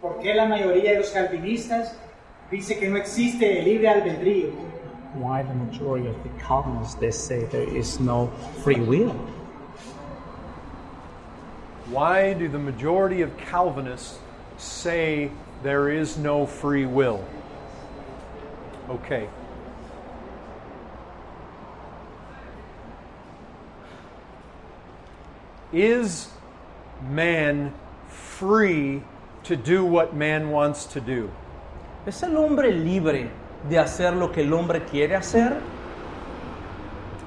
¿Por qué la mayoría de los calvinistas dice que no existe el libre albedrío? Why the majority of the Calvinists they say there is no free will? Why do the majority of Calvinists say there is no free will? Okay. Is man free to do what man wants to do? ¿Es el hombre libre de hacer lo que el hombre quiere hacer?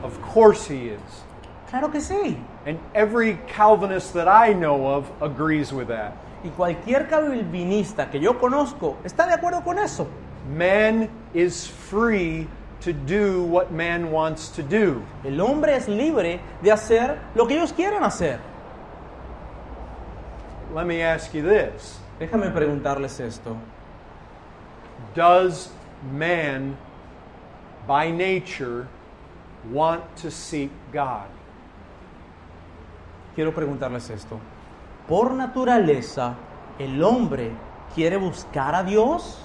Of course he is. Claro que sí. And every Calvinist that I know of agrees with that. Y cualquier calvinista que yo conozco está de acuerdo con eso. Man is free to do what man wants to do. El hombre es libre de hacer lo que ellos quieren hacer. Let me ask you this Déjame preguntarles esto. Does man, by nature, want to seek God? Quiero preguntarles esto. Por naturaleza, ¿el hombre quiere buscar a Dios?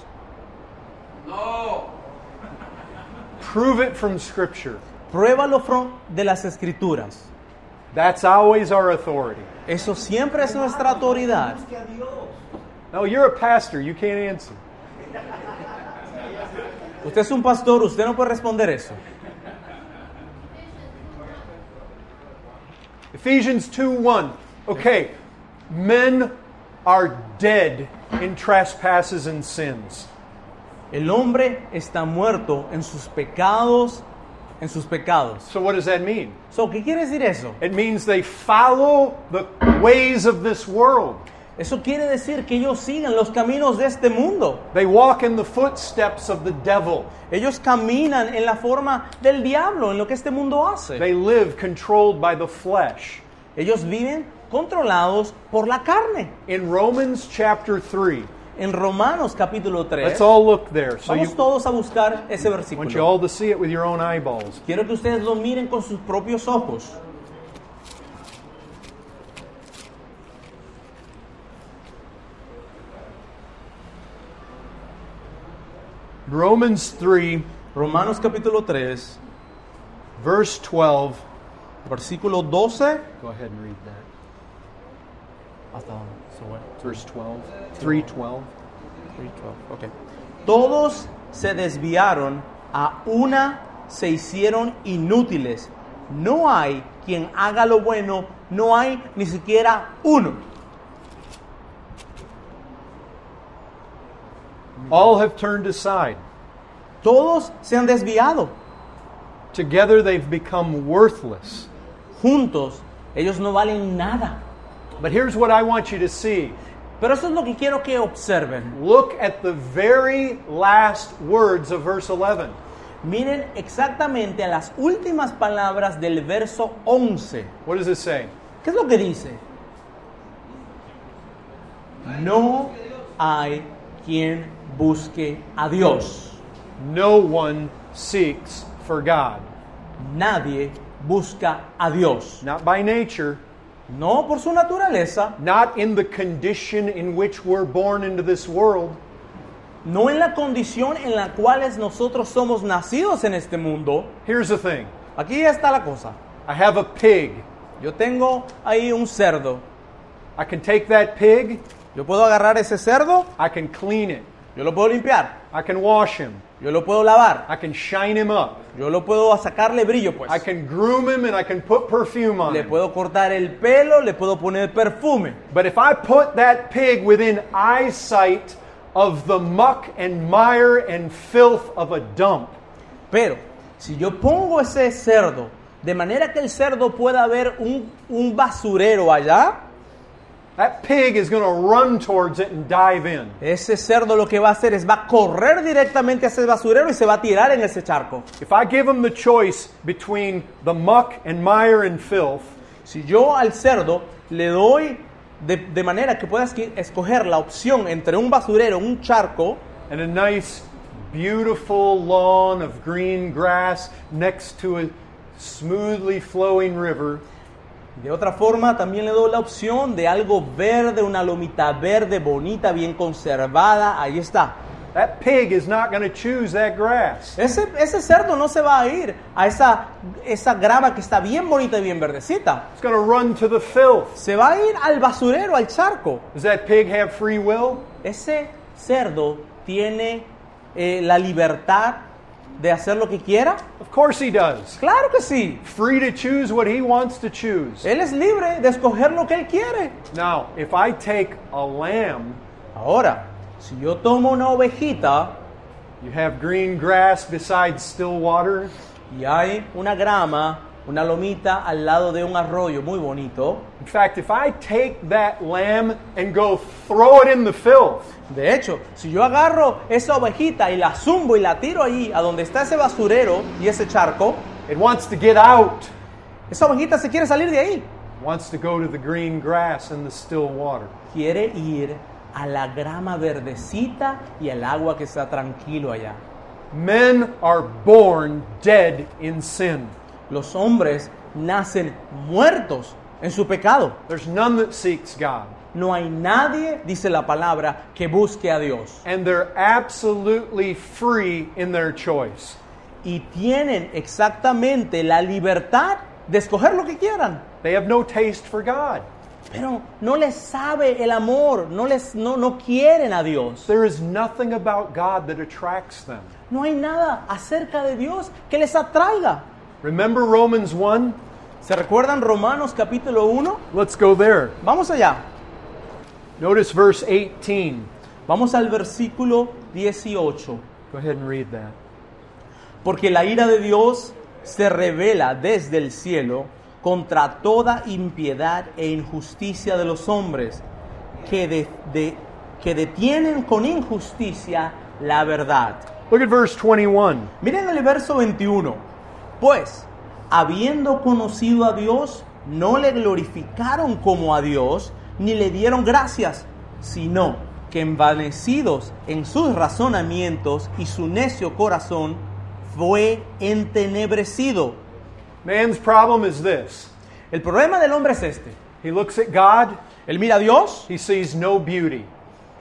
Prove it from Scripture. Pruébalo from- de las escrituras. That's always our authority. Eso siempre es nuestra autoridad. No, you're a pastor, you can't answer. Usted es un pastor, usted no puede responder eso. Ephesians 2 1. Okay, men are dead in trespasses and sins. El hombre está muerto en sus pecados, en sus pecados. So, what does that mean? So, ¿Qué quiere decir eso? It means they follow the ways of this world. Eso quiere decir que ellos siguen los caminos de este mundo. They walk in the footsteps of the devil. Ellos caminan en la forma del diablo, en lo que este mundo hace. They live controlled by the flesh. Ellos viven controlados por la carne. In Romans chapter 3, En Romanos capítulo 3, let's all look there. So, you vamos todos a buscar ese I want you versículo. all to see it with your own eyeballs. Quiero que ustedes lo miren con sus propios ojos. Romans 3, Romanos capítulo 3, verse 12. versículo 12. Go ahead and read that. ¿Hasta dónde? So what? Verse 12. 312. 3:12, ok. Todos se desviaron, a una se hicieron inútiles. No hay quien haga lo bueno, no hay ni siquiera uno. All have turned aside. Todos se han desviado. Together they've become worthless. Juntos, ellos no valen nada. But here's what I want you to see. Pero eso es lo que quiero que observen. Look at the very last words of verse 11. Miren exactamente a las últimas palabras del verso 11. What does it say? ¿Qué es lo que dice? No hay quien busque a Dios. No one seeks for God. Nadie busca a Dios. Not by nature, No por su naturaleza, not in the condition in which we're born into this world, no en la condición en la cual nosotros somos nacidos en este mundo. Here's the thing Aquí está la cosa. I have a pig. Yo tengo ahí un cerdo. I can take that pig, Yo puedo agarrar ese cerdo, I can clean it, yo lo puedo limpiar, I can wash him, yo lo puedo lavar, I can shine him up, yo lo puedo sacarle brillo, pues. I can groom him, and I can put perfume on Le him. puedo cortar el pelo, le puedo poner perfume. But if I put that pig within eyesight of the muck and mire and filth of a dump, Pero si yo pongo ese cerdo de manera que el cerdo pueda ver un, un basurero allá, that pig is going to run towards it and dive in. ese cerdo lo que va a hacer es va a correr directamente a ese basurero y se va a tirar en ese charco. If I give him the choice between the muck and mire and filth, Si yo al cerdo le doy de, de manera que pueda esqui- escoger la opción entre un basurero, un charco, and a nice, beautiful lawn of green grass next to a smoothly flowing river, De otra forma, también le doy la opción de algo verde, una lomita verde, bonita, bien conservada. Ahí está. That pig is not going to choose that grass. Ese, ese cerdo no se va a ir a esa, esa grama que está bien bonita y bien verdecita. It's going to run to the filth. Se va a ir al basurero, al charco. Does that pig have free will? Ese cerdo tiene eh, la libertad de hacer lo que quiera. Of course he does. Claro que sí. Free to choose what he wants to choose. Él es libre de escoger lo que él quiere. Now, if I take a lamb, Ahora, si yo tomo una ovejita you have green grass beside still water. y hay una grama, una lomita al lado de un arroyo muy bonito, In fact, if I take that lamb and go throw it in the filth, de hecho, si yo agarro esa ovejita y la zumbo y la tiro allí, a donde está ese basurero y ese charco, it wants to get out. esa ovejita se quiere salir de ahí. Wants to go to the green grass and the still water. Quiere ir a la grama verdecita y al agua que está tranquilo allá. Men are born dead in sin. Los hombres nacen muertos en su pecado. There's none that seeks God. No hay nadie, dice la palabra, que busque a Dios. And they're absolutely free in their choice. Y tienen exactamente la libertad de escoger lo que quieran. They have no taste for God. Pero no les sabe el amor, no, les, no, no quieren a Dios. There is nothing about God that attracts them. No hay nada acerca de Dios que les atraiga. Remember Romans 1? ¿Se recuerdan Romanos capítulo 1? Let's go there. Vamos allá. Notice verse 18. Vamos al versículo 18. Go ahead and read that. Porque la ira de Dios se revela desde el cielo contra toda impiedad e injusticia de los hombres que, de- de- que detienen con injusticia la verdad. Look at verse 21. Miren el verso 21. Pues, habiendo conocido a Dios, no le glorificaron como a Dios, ni le dieron gracias, sino que envanecidos en sus razonamientos y su necio corazón fue entenebrecido. Man's problem is this El problema del hombre es este. he looks at God, Él mira a Dios he sees no beauty.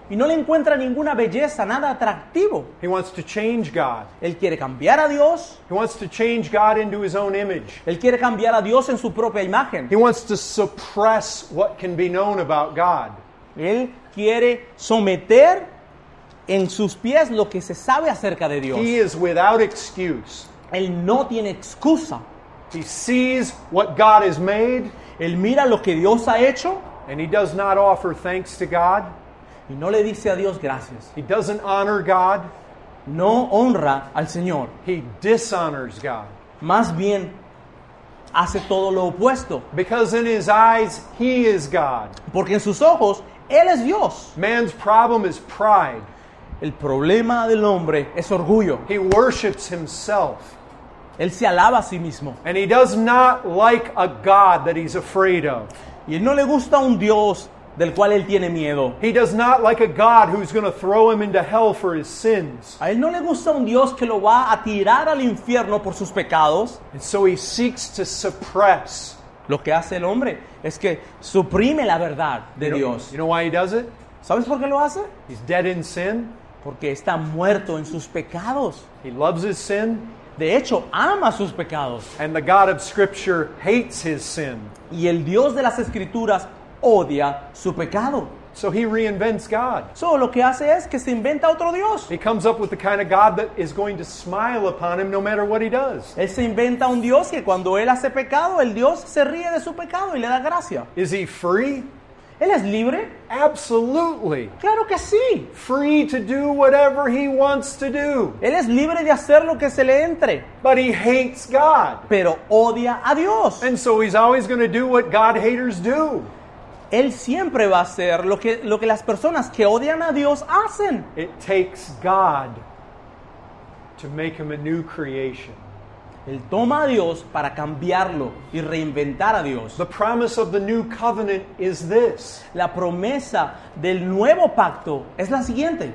Y no le encuentra ninguna belleza, nada atractivo. He wants to change God. Él quiere cambiar a Dios, He wants to change God into his own image. él quiere cambiar a Dios en su propia imagen. He wants to suppress what can be known about God. Él quiere someter en sus pies lo que se sabe acerca de Dios. He is without excuse. Él no tiene excusa. He sees what God has made, Él mira lo que Dios ha hecho and he does not offer thanks to God. Y no le dice a Dios gracias. He doesn't honor God. No honra al Señor. He dishonors God. Más bien hace todo lo opuesto. Because in his eyes, he is God. Porque en sus ojos Él es Dios. Man's problem is pride. El problema del hombre es orgullo. He worships himself. Él se alaba a sí mismo. And he does not like a God that he's afraid of. Y él no le gusta un Dios del cual él tiene miedo. He does not like a God who's going to throw him into hell for his sins. A él no le gusta un Dios que lo va a tirar al infierno por sus pecados. And so he seeks to suppress. Lo que hace el hombre es que suprime la verdad de Dios. You know why he does it? ¿Sabes por qué lo hace? He's dead in sin. Porque está muerto en sus pecados. He loves his sin. De hecho, ama sus pecados. And the God of Scripture hates his sin. Y el Dios de las Escrituras odia su pecado. So he reinvents God. So lo que hace es que se inventa otro Dios. He comes up with the kind of God that is going to smile upon him no matter what he does. Él se inventa un Dios que cuando él hace pecado, el Dios se ríe de su pecado y le da gracia. Is he free? ¿Él es libre? Absolutely. Claro que sí. Free to do whatever he wants to do. Él es libre de hacer lo que se le entre, But he hates God. pero odia a Dios. And so he's always going to do what God haters do. Él siempre va a hacer lo que, lo que las personas que odian a Dios hacen. It takes God to make him a new creation. Él toma a Dios para cambiarlo y reinventar a Dios. The promise of the new covenant is this La promesa del nuevo pacto es la siguiente.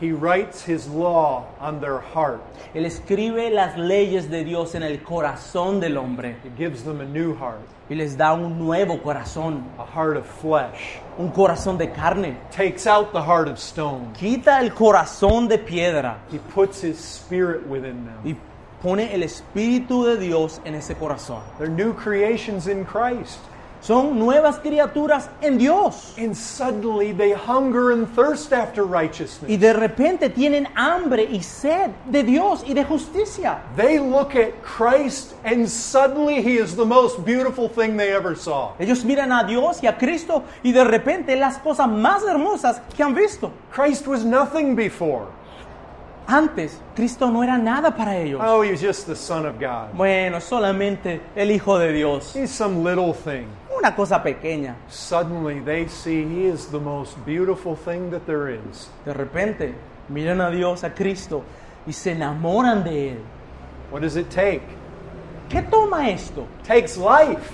He writes his law on their heart. Él escribe las leyes de Dios en el corazón del hombre He gives them a new heart, y les da un nuevo corazón, a heart of flesh. un corazón de carne. Takes out the heart of stone. Quita el corazón de piedra He puts his spirit within them. y pone el Espíritu de Dios en ese corazón. They're new creations in Christ. Son nuevas criaturas en Dios. And suddenly they hunger and thirst after Y righteousness. de repente tienen hambre y sed de Dios y de justicia. They look at Christ and suddenly he is the most beautiful thing they ever saw. Ellos miran a Dios y a Cristo y de repente las cosas más hermosas que han visto. Christ was nothing before. Antes, Cristo no era nada para ellos. Oh, he was just the Son of God. Bueno, solamente el Hijo de Dios. He's some little thing. Una cosa pequeña. Suddenly they see he is the most beautiful thing that there is. De repente, miran a Dios, a Cristo y se enamoran de Él. What does it take? ¿Qué toma esto? takes life.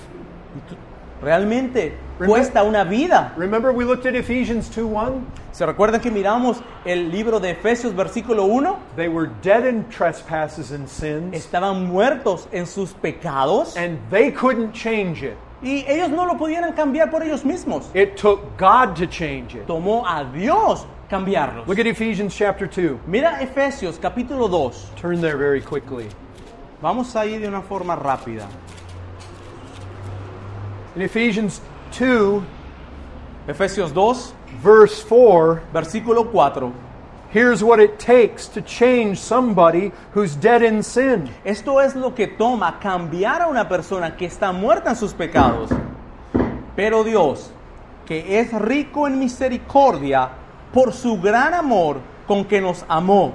Realmente Remem- cuesta una vida. Remember we looked at Ephesians 2:1? ¿Se recuerdan que miramos el libro de Efesios versículo 1? They were dead in trespasses and sins, Estaban muertos en sus pecados and they couldn't change it. Y ellos no lo pudieran cambiar por ellos mismos. It took God to change it. Tomó a Dios cambiarlos. Look at Ephesians chapter 2. Mira Efesios capítulo 2. Turn there very quickly. Vamos a ir de una forma rápida. In Ephesians 2, Efesios 2, verse 4, versículo 4. Here's what it takes to change somebody who's dead in sin. Esto es lo que toma cambiar a una persona que está muerta en sus pecados. Pero Dios, que es rico en misericordia, por su gran amor con que nos amó,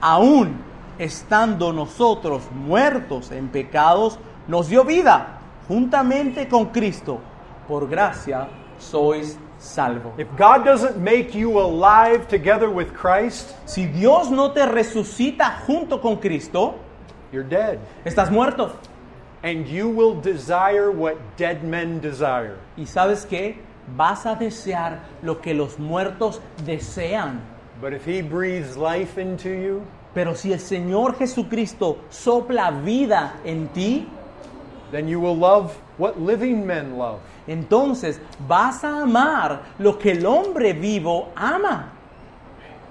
aún estando nosotros muertos en pecados, nos dio vida juntamente con Cristo. Por gracia sois salvos. If God doesn't make you alive together with Christ, Si Dios no te resucita junto con Cristo, you're dead. estás muerto. And you will desire what dead men desire. Y sabes qué? Vas a desear lo que los muertos desean. But if He breathes life into you, Pero si el Señor Jesucristo sopla vida en ti, then you will love what living men love. entonces vas a amar lo que el hombre vivo ama.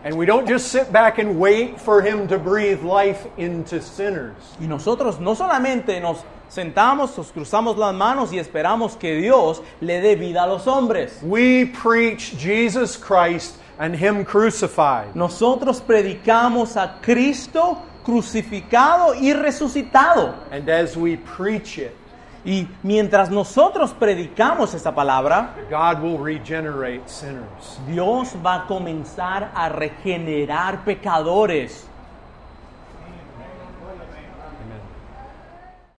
And we don't just sit back and wait for Him to breathe life into sinners. Y nosotros no solamente nos sentamos, nos cruzamos las manos y esperamos que Dios le dé vida a los hombres. We preach Jesus Christ and Him crucified. Nosotros predicamos a Cristo crucificado y resucitado. And as we preach it, Y mientras nosotros predicamos esa palabra, God will regenerate sinners. Dios va a comenzar a regenerar pecadores.